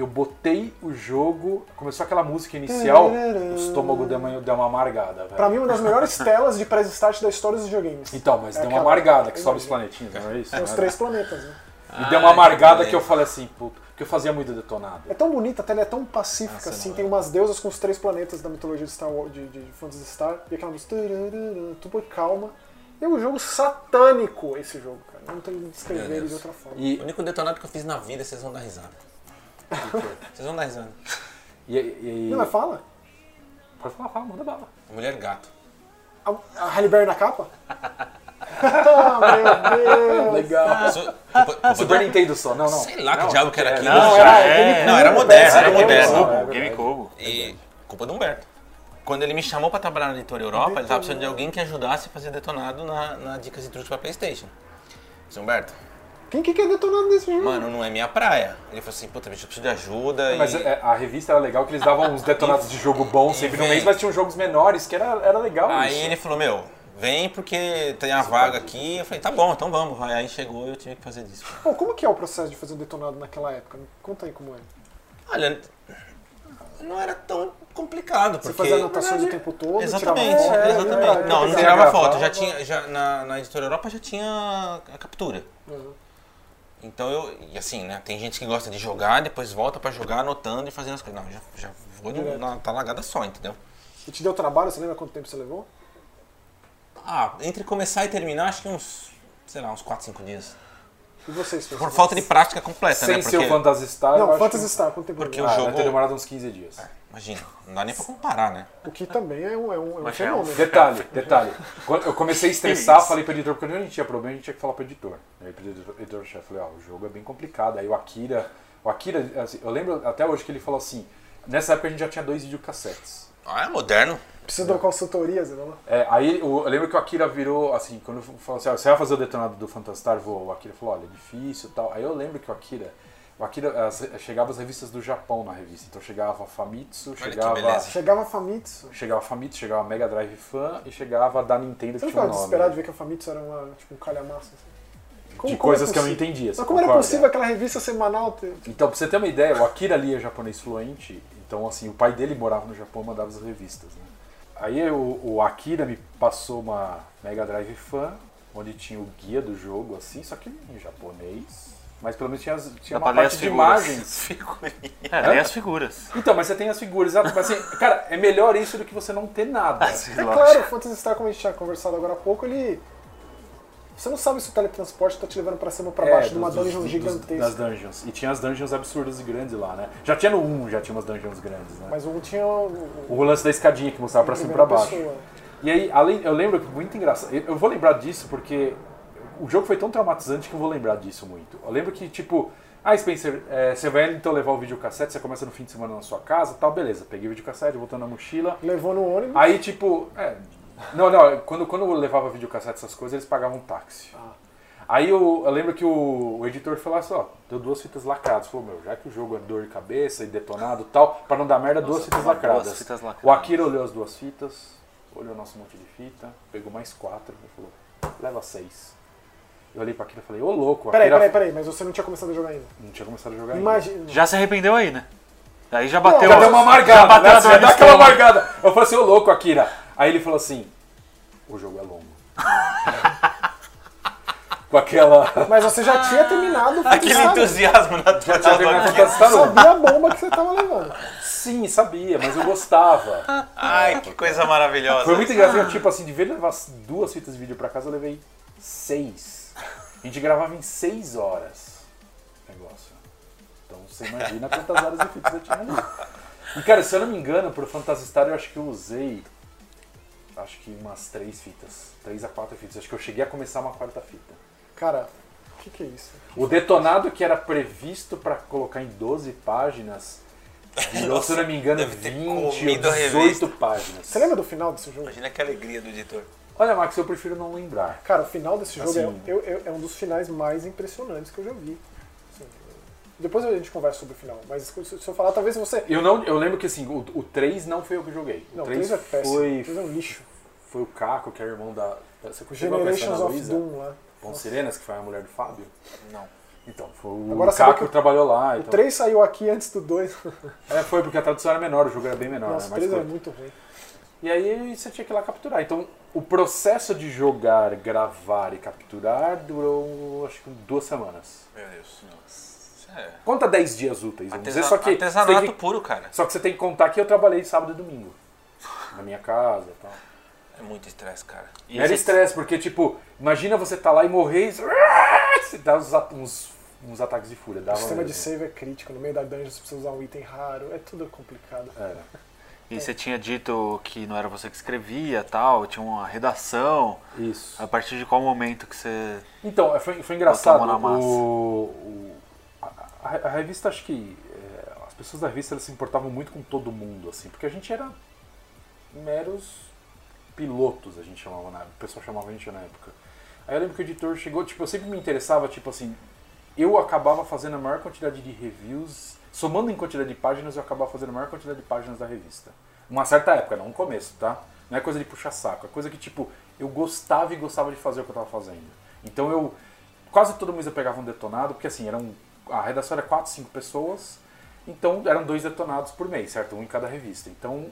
Eu botei o jogo, começou aquela música inicial, o estômago deu uma, deu uma amargada, velho. Pra mim, uma das melhores telas de pré-start da história dos videogames. Então, mas É deu uma aquela- amargada que sobe os planetinhos, não é isso? São os três planetas, né? Me deu uma Ah, amargada que que eu falei assim, puto, que eu fazia muito detonado. É tão bonita, a tela é tão pacífica, Nossa, assim, não, tem é. umas deusas com os três planetas da mitologia de Star Wars, de, de Phantasy Star, e aquela música turururu, tudo calma. E é um jogo satânico esse jogo, cara. Não tem como descrever Meu ele de outra forma. E, O único detonado que eu fiz na vida, vocês vão dar risada. Vocês vão dar risada. e, e- Não, mas fala. Pode falar, fala, manda bala. Mulher gato. A, a Halle Berry na capa? ah, meu Deus! Legal. Su- culpa Super do- Nintendo só, não, não. Sei lá que Não, diabo que era é, aquilo. Não, já era é. Não, era moderno, era PS2, moderno. verdade. GameCube. E culpa do Humberto. Quando ele me chamou pra trabalhar na editora Europa, ele tava precisando de alguém que ajudasse a fazer detonado na, na Dicas e Truques pra Playstation. Disse, Humberto, Quem que é detonado nesse jogo? mano, não é minha praia. Ele falou assim, puta, bicho, eu preciso de ajuda. Mas e... é, a revista era legal que eles davam uns detonados de jogo bom sempre no vem. mês, mas tinham jogos menores que era, era legal Aí isso. ele falou, meu, vem porque tem a vaga aqui. Eu falei, tá bom, então vamos. vai. Aí chegou e eu tive que fazer disso. Pô, como que é o processo de fazer um detonado naquela época? Conta aí como é. Olha, não era tão complicado, Você porque... fazia anotações o tempo todo, Exatamente, tirava foto, é, exatamente. verdade, não, não tirava foto, já tinha, já na, na editora Europa já tinha a captura. Uhum. Então eu, e assim, né, tem gente que gosta de jogar, depois volta pra jogar anotando e fazendo as coisas. Não, já, já vou no- Direto. na talagada só, entendeu? E te deu trabalho, você lembra quanto tempo você levou? Ah, entre começar e terminar, acho que uns, sei lá, uns 4, 5 dias. E vocês, Por falta de prática completa, Sem né? ser Porque, o Phantasy Star. Não, Phantasy que- Star, quanto tempo Porque levou? o Ah, jogo- deve ter demorado uns 15 dias. imagina, não dá nem pra comparar, né? O que também é um, é um, é um é fenômeno. Detalhe, detalhe. Quando eu comecei a estressar, falei pro editor, porque quando a gente tinha problema, a gente tinha que falar pro editor. Aí pro editor- editor-chefe, falei, ó, o jogo é bem complicado. Aí o Akira, o Akira, assim, eu lembro até hoje que ele falou assim, nessa época a gente já tinha dois videocassetes. Ah, é moderno. Precisa de consultoria, você falou? É, aí eu lembro que o Akira virou, assim, quando falou assim, ó, você vai fazer o detonado do Phantastar, vou. O Akira falou, olha, é difícil e tal. Aí eu lembro que o Akira, O Akira, as, chegava as revistas do Japão na revista. Então chegava a Famitsu, que chegava. Chegava a Famitsu. Chegava a Famitsu, chegava a Mega Drive Fan e chegava a da Nintendo Você que tinha um desesperado de ver que a Famitsu era uma, tipo, um calhamaço? Assim? Como- de como é coisas que eu não entendia. Mas como era concorda? possível aquela revista semanal ter... Então, pra você ter uma ideia, o Akira ali é japonês fluente, então assim, o pai dele morava no Japão e mandava as revistas, né? Aí o, o Akira me passou uma Mega Drive Fan, onde tinha o guia do jogo, assim, só que em japonês. Mas pelo menos tinha, tinha Dá uma parte as de figuras. imagens. Figurinha. É, as figuras. Então, mas você tem as figuras, exato, mas assim, cara, é melhor isso do que você não ter nada. É claro, o Phantasy Star, como a gente tinha conversado agora há pouco, ele... Você não sabe se o teletransporte tá te levando pra cima ou pra É, baixo de uma dos- dungeon dos- gigantesca. Das dungeons. E tinha as dungeons absurdas e grandes lá, né? Já tinha no 1, já tinha umas dungeons grandes, né? Mas um tinha... O, O lance da escadinha que mostrava pra cima e pra primeira baixo. pessoa. E aí, além, eu lembro que muito engraçado. Eu eu vou lembrar disso porque o jogo foi tão traumatizante que eu vou lembrar disso muito. Eu lembro que, tipo, ah, Spencer, é, você vai então levar o videocassete, você começa no fim de semana na sua casa tal, beleza. Peguei o videocassete, voltando na mochila. Levou no ônibus. Aí, tipo, é. Não, não, quando, quando eu levava videocassete, essas coisas, eles pagavam um táxi. Ah. Aí eu, eu lembro que o, o editor falou assim, ó, deu duas fitas lacradas. Falou, meu, já que o jogo é dor de cabeça e detonado e tal, pra não dar merda, duas fitas lacradas. duas fitas lacradas. O Akira olhou as duas fitas, olhou o nosso monte de fita, pegou mais quatro e falou, leva seis. Eu olhei pra Akira e falei, ô louco, Peraí, Akira peraí, peraí, mas você não tinha começado a jogar ainda. não tinha começado a jogar ainda. Imagina. Já se arrependeu aí, né? Aí já bateu. Já deu uma amargada, Já bateu né? a dor Já deu aquela amargada. Eu falei assim, ô louco, Akira. Aí ele falou assim, o jogo é longo. Com aquela... Mas você já tinha terminado o Aquele Star. entusiasmo natural tinha Star um. Sabia a bomba que você tava levando. Sim, sabia, mas eu gostava. Ai, que coisa maravilhosa. Foi muito engraçado, tipo assim, de ver levar duas fitas de vídeo pra casa, eu levei seis. A gente gravava em seis horas o negócio. Então você imagina quantas horas de fitas eu tinha ali. E cara, se eu não me engano, pro Phantasy Star eu acho que eu usei acho que umas três fitas. Três a quatro fitas. Acho que eu cheguei a começar uma quarta fita. Cara, o que, que é isso? O detonado que era previsto pra colocar em 12 páginas virou, se eu não me engano, deve ter 20 ou comido a 18 revista. páginas. Você lembra do final desse jogo? Imagina que alegria do editor. Olha, Max, eu prefiro não lembrar. Cara, o final desse jogo é, Assim. eu- eu- é um dos finais mais impressionantes que eu já vi. Assim, depois a gente conversa sobre o final, mas se eu falar, talvez você. Eu, não, eu lembro que assim, o, o 3 não foi eu que joguei. O Não, o 3 3 é péssimo. foi, O 3 é um lixo. Foi o Caco, que é irmão da. Você chegou a conhecer a Ana of Luísa? Bom Sirenas, que foi a mulher do Fábio. Não. Então, foi o Agora Caco que que trabalhou lá. O Então. 3 saiu aqui antes do 2. É, foi porque a tradução era menor, o jogo era bem menor, Nossa, né? o Mais 3 é muito ruim. E aí você tinha que ir lá capturar. Então, o processo de jogar, gravar e capturar durou, acho que duas semanas. Meu Deus. Isso é Conta 10 dias úteis, vamos dizer, artesa- só que, artesanato que puro, cara. só que você tem que contar que eu trabalhei sábado e domingo. Na minha casa e tal. É muito estresse, cara. E Era você- estresse, porque, tipo, imagina você tá lá e morrer e você dá uns, uns, uns ataques de fúria. O Dava sistema de save é crítico. No meio da dungeon você precisa usar um item raro. É tudo complicado. Era. E você tinha dito que não era você que escrevia tal, tinha uma redação. Isso. A partir de qual momento que você. Então, foi, foi engraçado. Na massa. O, o- a, a- a revista, acho que. é, as pessoas da revista elas se importavam muito com todo mundo, assim, porque a gente era meros pilotos, a gente chamava na época. O pessoal chamava a gente na época. Aí eu lembro que o editor chegou, tipo, eu sempre me interessava, tipo assim, eu acabava fazendo a maior quantidade de reviews, somando em quantidade de páginas, eu acabava fazendo a maior quantidade de páginas da revista. Uma certa época, não no começo, tá? Não é coisa de puxar saco, é coisa que, tipo, eu gostava e gostava de fazer o que eu tava fazendo. Então eu, quase todo mês eu pegava um detonado, porque assim, eram, a redação era 4, 5 pessoas, então eram dois detonados por mês, certo? Um em cada revista. Então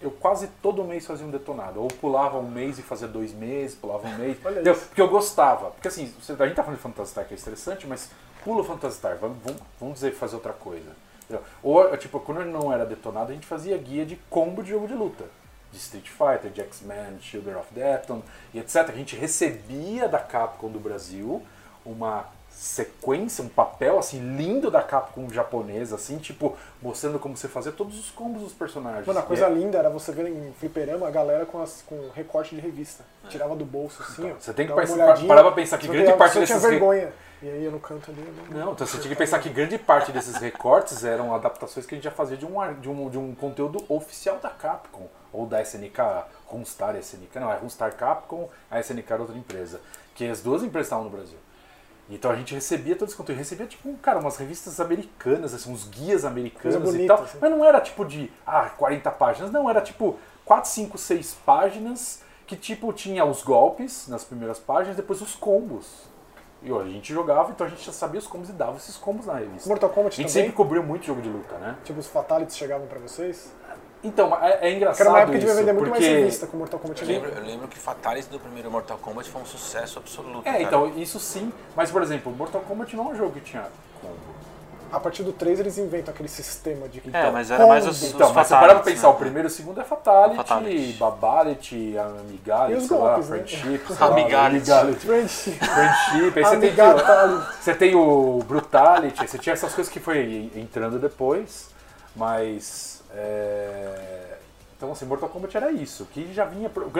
eu quase todo mês fazia um detonado. Ou pulava um mês e fazia dois meses, pulava um mês. Porque eu gostava. Porque assim, a gente tá falando de Phantasy Star que é estressante, mas pula o Phantasy Star, vamos, vamos dizer fazer outra coisa. entendeu? Ou, tipo, quando não era detonado, a gente fazia guia de combo de jogo de luta. De Street Fighter, de X-Men, Children of Deaton e etc. A gente recebia da Capcom do Brasil uma sequência, um papel assim lindo da Capcom japonesa, assim, tipo, mostrando como você fazia todos os combos dos personagens. Mano, a coisa é- linda era você ver em fliperama a galera com, as, com recorte de revista. Tirava do bolso assim, ó. Então, você tem que pensar- parar pra pensar que grande parte tinha desses vergonha. E aí eu no canto ali. não- Não, então você tinha que pensar que grande parte desses recortes eram adaptações que a gente já fazia de um, de um, de um conteúdo oficial da Capcom, ou da SNK, Runstar SNK, não, é Runstar Capcom, a SNK era outra empresa, que as duas empresas estavam no Brasil. Então a gente recebia todo esse conteúdo. Recebia, tipo, cara, umas revistas americanas, assim, uns guias americanos Coisa e bonita, tal. assim. Mas não era tipo de, ah, 40 páginas. Não, era tipo 4, 5, 6 páginas que, tipo, tinha os golpes nas primeiras páginas, depois os combos. E ó, a gente jogava, então a gente já sabia os combos e dava esses combos na revista. Mortal A Kombat gente também? sempre cobriu muito jogo de luta, né? Tipo, os Fatalities chegavam pra vocês? Então, é, é engraçado era uma época que devia vender muito porque... mais revista com Mortal Kombat. Eu né? lembro, eu lembro que Fatalis do primeiro Mortal Kombat foi um sucesso absoluto. É, cara. então, isso sim. Mas, por exemplo, Mortal Kombat não é um jogo que tinha combo. A partir do 3 eles inventam aquele sistema de... É, mas era mais os, Então, os mas você para pra fatalities, pensar, né? o primeiro e o segundo é Fatality, Fatality. Babality, Amigality, E os sei lá, golpes, né? Friendship, lá, Amigality. Friendship. Friendship, aí você tem, que- Amigatality. você tem o Brutality, você tinha essas coisas que foi entrando depois, mas... é, Então, assim, Mortal Kombat era isso, que já vinha... pro-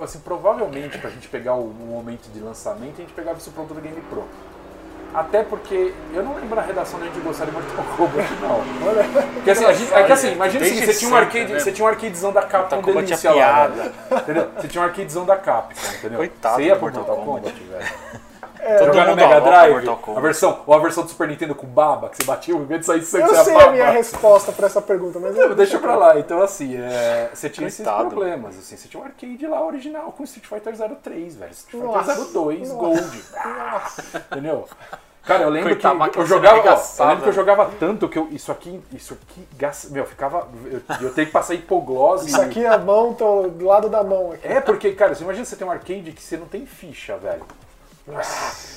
Assim, provavelmente, pra gente pegar o momento de lançamento, a gente pegava isso pronto do Game Pro. Até porque eu não lembro a redação da gente gostar de Mortal Kombat, não. Porque assim, a gente, é que assim, imagina assim, Desde você tinha um arcade, né? você tinha um arcadezão da Capcom Mortal Kombat delícia é lá, piada. velho. Entendeu? Você tinha um arcadezão da Capcom, entendeu? Coitado você ia pro Mortal Mortal Kombat, velho. Todo Jogar no Mega Drive, a versão, ou a versão do Super Nintendo com baba, que você batia, em vez de sair sangue, eu você sei baba. a minha resposta pra essa pergunta, mas... Não, Deixa pra lá. Então, assim, é, você tinha Coitado. esses problemas. Assim, você tinha um arcade lá original com Street Fighter 03, velho. Street Nossa. Fighter 02, Nossa. Gold. Entendeu? Cara, eu lembro Coitado, que eu jogava, ó, eu lembro que eu jogava tanto que eu, isso aqui, isso aqui, gasta, meu, ficava, eu, eu tenho que passar hipoglose. Isso aqui é a mão, tô do lado da mão aqui. É porque, cara, você imagina você ter um arcade que você não tem ficha, velho.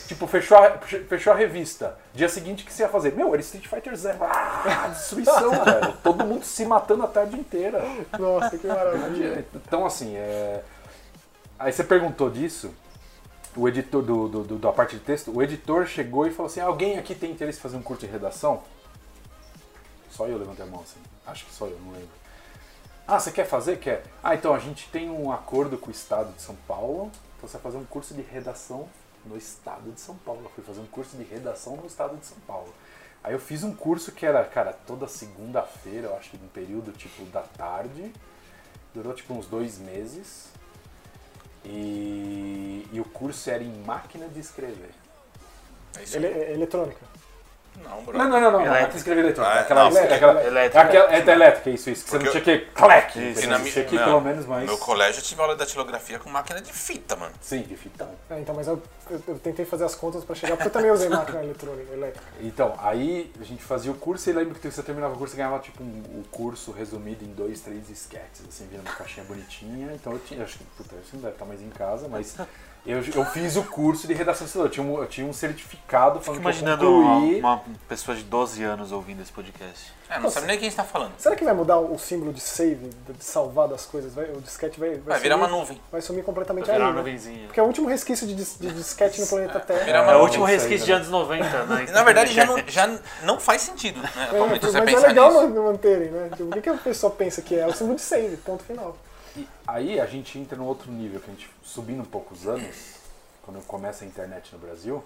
Tipo, fechou a, fechou a revista. Dia seguinte, o que você ia fazer? Meu, era Street Fighter Zero. Ah, destruição, velho. Todo mundo se matando a tarde inteira. Nossa, que maravilha. Então, assim, é... aí você perguntou disso, o editor do, do- do- da parte de texto, o editor chegou e falou assim: alguém aqui tem interesse em fazer um curso de redação? Só eu levantei a mão assim. Acho que só eu, não lembro. Ah, você quer fazer? Quer. Ah, então a gente tem um acordo com o estado de São Paulo. Então você vai fazer um curso de redação no estado de São Paulo. Eu fui fazer um curso de redação no estado de São Paulo. Aí eu fiz um curso que era, cara, toda segunda-feira, eu acho que num período tipo da tarde. Durou tipo uns dois meses. E, e o curso era em máquina de escrever. É isso Ele, aí. é eletrônica. Não, bro. Não, não, não, não. Elétrica. Máquina de escrever eletrônica. Ah, aquela, não. aquela, aquela, Elétrica. aquela- é elétrica, isso, isso. Que você não tinha que. Clac! Isso. Na minha- tinha que não, pelo menos mais. No meu colégio eu tive aula de datilografia com máquina de fita, mano. Sim, de fitão. É, então, mas eu, eu- eu tentei fazer as contas pra chegar, porque eu também usei máquina eletrônica, elétrica. Então, aí a gente fazia o curso e lembro que você terminava o curso e ganhava tipo um, o curso resumido em dois, três sketches, assim, vinha numa caixinha bonitinha. Então eu tinha, acho que, puta, isso não deve estar mais em casa, mas eu, eu fiz o curso de redação cidadã. Eu tinha um, eu tinha um certificado falando Fico que eu imaginando uma, concluí. uma pessoa de 12 anos ouvindo esse podcast. É, não sabe nem quem está falando. Será que vai mudar o símbolo de save, de salvar das coisas? Vai, o disquete vai, vai, Vai virar sumir, uma nuvem. Vai sumir completamente Vai virar aí, uma né? nuvenzinha. Porque é o último resquício de, dis- de disquete no planeta Terra. virar É uma o último resquício né? de anos 90, né? Na verdade já não, já não faz sentido, né? É, mas você é legal nisso. man- manterem, né? Tipo, o que, que a pessoa pensa que é? É o símbolo de save, ponto final. E aí a gente entra num outro nível, que a gente subindo um pouco os anos, quando começa a internet no Brasil,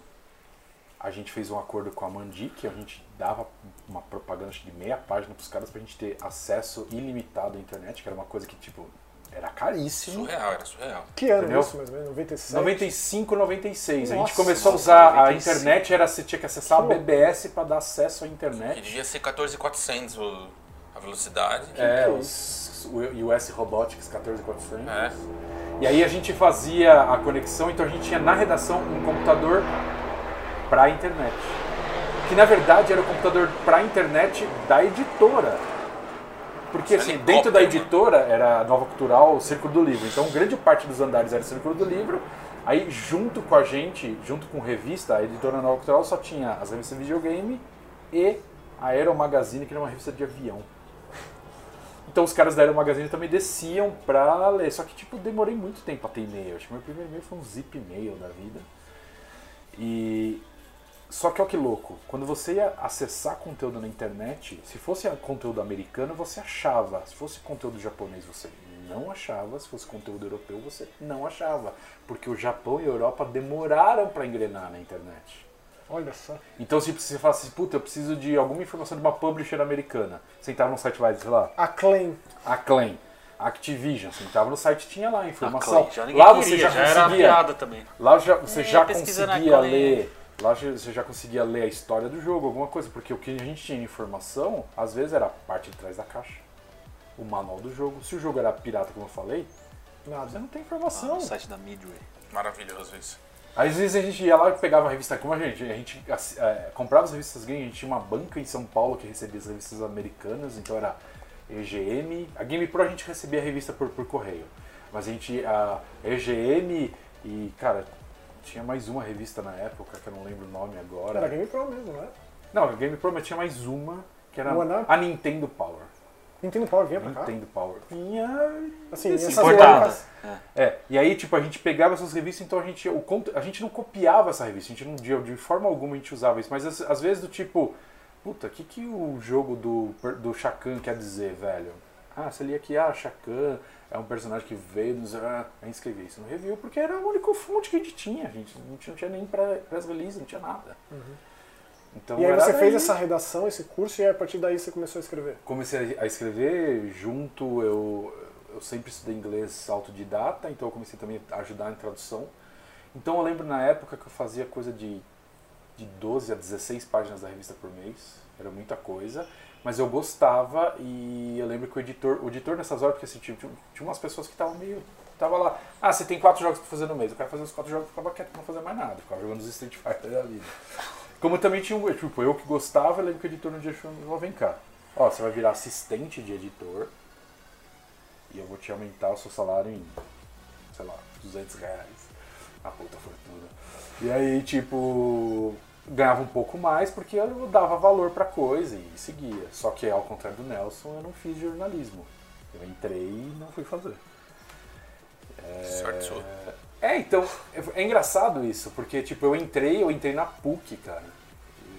a gente fez um acordo com a Mandi, que a gente dava uma propaganda que de meia página pros caras pra gente ter acesso ilimitado à internet, que era uma coisa que, tipo, era caríssimo. Surreal, era surreal. Que ano Entendeu? isso, mais ou menos? 97? 95, 96. a gente Nossa, começou a nossa, usar a 95. internet, era você tinha que acessar a Que BBS pra dar acesso à Que internet. devia ser 14,400 o- a velocidade. É, que é os o US Robotics 14400. É. E aí a gente fazia a conexão, então a gente tinha na redação um computador para a internet. Que na verdade era o computador para a internet da editora. Porque assim, Helicóptero, dentro da né? editora era a Nova Cultural, o Círculo do Livro. Então grande parte dos andares era o Círculo do Livro. Aí junto com a gente, junto com revista, a editora Nova Cultural só tinha as revistas de videogame e a Aero Magazine, que era uma revista de avião. Então os caras da Aero Magazine também desciam pra ler. Só que, tipo, demorei muito tempo pra ter e-mail. Acho que meu primeiro e-mail foi um zip e-mail da vida. E. Só que olha que louco, quando você ia acessar conteúdo na internet, se fosse conteúdo americano, você achava. Se fosse conteúdo japonês, você não achava. Se fosse conteúdo europeu, você não achava. Porque o Japão e a Europa demoraram pra engrenar na internet. Olha só. Então, se você fala assim, puta, eu preciso de alguma informação de uma publisher americana. Você entrava no site lá, sei lá, A Claim. Acclaim, Activision, você entrava no site tinha lá a informação. Acclaim, lá você queria, já já era conseguia. piada também. Lá já, você É, já conseguia Acclaim. ler Lá você já conseguia ler a história do jogo, alguma coisa, porque o que a gente tinha de informação, às vezes era a parte de trás da caixa, o manual do jogo. Se o jogo era pirata, como eu falei, você Nada. não tem Ah, informação. no site da Midway. Maravilhoso isso. Às vezes a gente ia lá e pegava a revista, como a gente, a gente é, comprava as revistas gringas, a gente tinha uma banca em São Paulo que recebia as revistas americanas, então era EGM. A Game Pro a gente recebia a revista por, por correio, mas a gente, a EGM e, cara, tinha mais uma revista na época, que eu não lembro o nome agora. Era Game Pro mesmo, né? Não, a Game Pro, mas tinha mais uma, que era One a Nintendo Power. Nintendo Power vinha pra cá. Nintendo Power. Vinha Assim, importada. bancas- É, e aí, tipo, a gente pegava essas revistas, então a gente, o, a gente não copiava essa revista, a gente não, de, de forma alguma a gente usava isso, mas às, às vezes do tipo, puta, o que, que o jogo do, do Shakan quer dizer, velho? Ah, você lia aqui, ah, Shakan é um personagem que veio nos. Ah, a gente escrevia isso no review, porque era a única fonte que a gente tinha, a gente não tinha, não tinha nem pré- press release, não tinha nada. Então, E aí você fez essa redação, esse curso, e a partir daí você começou a escrever. Comecei a escrever junto, eu, eu sempre estudei inglês autodidata, então eu comecei também a ajudar em tradução. Então eu lembro na época que eu fazia coisa de, de 12 a 16 páginas da revista por mês, era muita coisa, mas eu gostava e eu lembro que o editor, o editor nessas horas, porque assim, tinha, tinha umas pessoas que estavam meio. Tava lá, ah, você tem quatro jogos pra fazer no mês, eu quero fazer os quatro jogos, ficava quieto pra não fazer mais nada, ficava jogando os Street Fighter da vida. Como também tinha um, tipo, eu que gostava, eu lembro que o editor no dia falou, vem cá, ó, você vai virar assistente de editor e eu vou te aumentar o seu salário em, sei lá, 200 reais. A puta fortuna. E aí, tipo, ganhava um pouco mais porque eu dava valor pra coisa e seguia. Só que ao contrário do Nelson, eu não fiz jornalismo. Eu entrei e não fui fazer. Sorte sua. É, então, é engraçado isso, porque tipo, eu entrei, eu entrei na PUC, cara.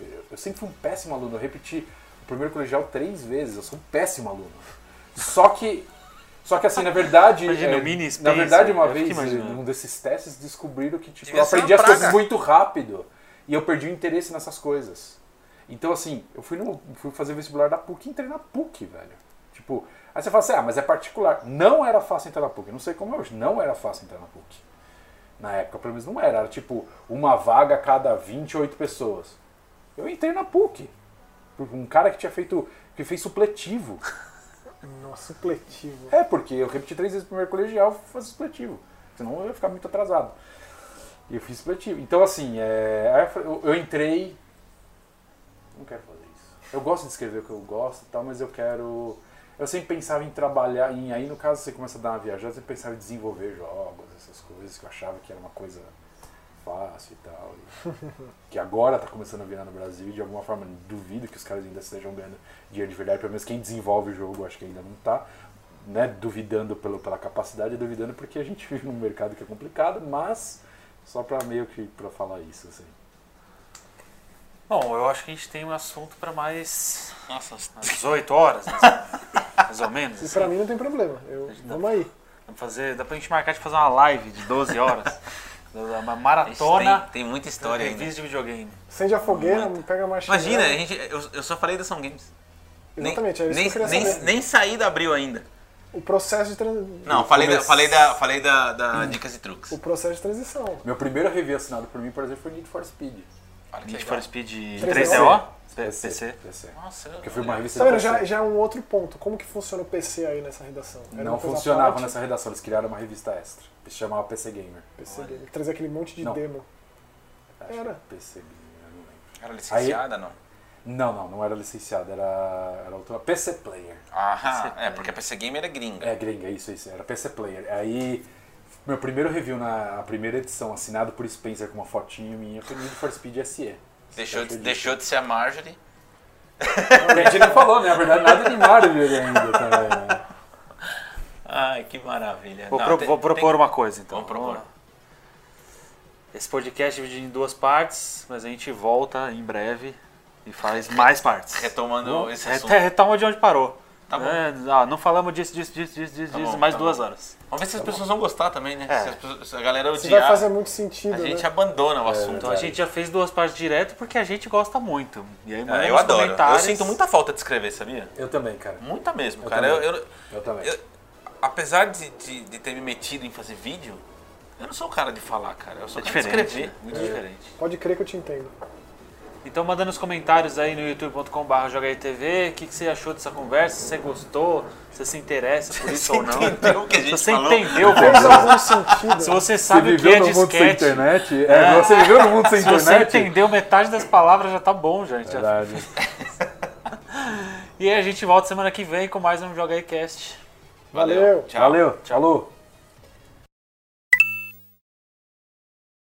Eu- Eu sempre fui um péssimo aluno, eu repeti o primeiro colegial três vezes, eu sou um péssimo aluno. Só que, só que assim, na verdade, Imagina, é, o mini na Spencer, verdade, uma vez, num desses testes, descobriram que tipo, Devia eu aprendi as coisas muito rápido e eu perdi o interesse nessas coisas. Então, assim, eu fui, no, fui fazer vestibular da PUC e entrei na PUC, velho. Tipo, aí você fala assim, ah, mas é particular. Não era fácil entrar na PUC, não sei como é hoje, não era fácil entrar na PUC. Na época, pelo menos não era. Era tipo uma vaga a cada 28 pessoas. Eu entrei na PUC. Por Um cara que tinha feito. que fez supletivo. Nossa, supletivo. É, porque eu repeti três vezes o primeiro colegial e fazer supletivo. Senão eu ia ficar muito atrasado. E eu fiz supletivo. Então, assim, é, eu, eu entrei. Não quero fazer isso. Eu gosto de escrever o que eu gosto e tal, mas eu quero. Eu sempre pensava em trabalhar, em aí no caso você começa a dar uma viajada, eu sempre pensava em desenvolver jogos, essas coisas que eu achava que era uma coisa fácil e tal. e que agora tá começando a virar no Brasil e de alguma forma duvido que os caras ainda estejam ganhando dinheiro de verdade, pelo menos quem desenvolve o jogo acho que ainda não tá. Né, duvidando pelo, pela capacidade, duvidando porque a gente vive num mercado que é complicado, mas só pra meio que pra falar isso, assim. Bom, eu acho que a gente tem um assunto para mais Nossa, umas 18 horas, mais, mais ou menos. E assim. pra mim não tem problema. Eu, vamos aí. Dá pra, fazer, dá pra gente marcar de fazer uma live de 12 horas. uma maratona tem, tem muita história ainda. de videogame. Acende a fogueira, pega mais Imagina, a gente, eu, eu só falei da São Games. Exatamente, é isso nem, que eu nem, nem saí da Abril ainda. O processo de trans... Não, falei da, falei da, falei da, da dicas e truques. O processo de transição. Meu primeiro review assinado por mim, por exemplo, foi Need for Speed. Olha que Need legal. for Speed 3DO? 3DO? PC. PC. Nossa, eu- Porque foi uma revista Tá vendo? PC. Já, já é um outro ponto. Como que funciona o PC aí nessa redação? Era Não funcionava parte? nessa redação, eles criaram uma revista extra. Que se chamava PC Gamer. PC Game. Trazer aquele monte de Não. demo. Acho Era. que PC Gamer, eu não lembro. Era licenciada, não? Não, não, não era licenciado, era, era outra. PC Player. Aham, é, porque a PC Gamer é gringa. É, gringa, isso, isso, era PC Player. Aí, meu primeiro review na a primeira edição, assinado por Spencer com uma fotinho minha, foi Need for Speed SE. Deixou, de, deixou de ser a Marjorie. Que a gente nem falou, né? Na verdade, nada de Mario ainda também. né? Ai, que maravilha. Vou, Não, pro- tem- vou propor tem- uma coisa então. Vamos propor. Esse podcast é dividido em duas partes, mas a gente volta em breve e faz mais partes. Retomando esse assunto. Retoma de onde parou. Tá bom. É, ah, não falamos disso, disso, disso, disso, disso, Tá disso, bom, mais tá duas bom. horas. Vamos ver se as pessoas vão gostar também, né? É. Se, as pessoas- se a galera Se vai odiar, fazer muito sentido, a gente né? abandona o assunto. Então a gente já fez duas partes direto porque a gente gosta muito. E aí, É, eu adoro. Eu comentários. sinto muita falta de escrever, sabia? Eu também, cara. Muita mesmo, Eu cara. Eu, também. eu- Eu também. eu- apesar de, de, de ter me metido em fazer vídeo, Eu não sou o cara de falar, cara. Eu sou É o cara de diferente, escrever. né? muito diferente. Pode crer que eu te entendo. Então manda nos comentários aí no youtube.com.br o que, que você achou dessa conversa, se você gostou, se você se interessa por isso ou não. entendeu o que a Se gente você falou? entendeu, Fez algum sentido. se você sabe o que é no mundo sem disquete, internet? É, você viveu no mundo sem se você internet? entendeu metade das palavras já tá bom, gente. Verdade. E aí a gente volta semana que vem com mais um Joga aí Cast. Valeu. Tchau. Valeu, falou.